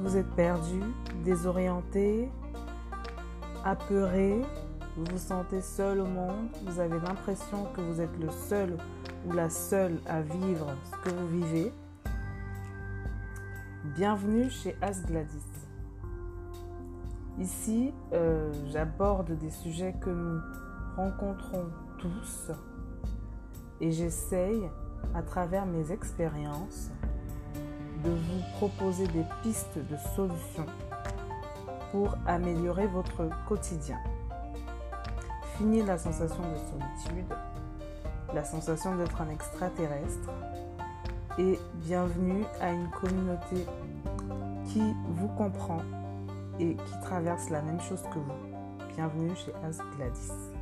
vous êtes perdu, désorienté, apeuré, vous vous sentez seul au monde, vous avez l'impression que vous êtes le seul ou la seule à vivre ce que vous vivez, bienvenue chez As Gladys. Ici, euh, j'aborde des sujets que nous rencontrons tous et j'essaye, à travers mes expériences, proposer des pistes de solutions pour améliorer votre quotidien. Fini la sensation de solitude, la sensation d'être un extraterrestre et bienvenue à une communauté qui vous comprend et qui traverse la même chose que vous. Bienvenue chez As Gladys.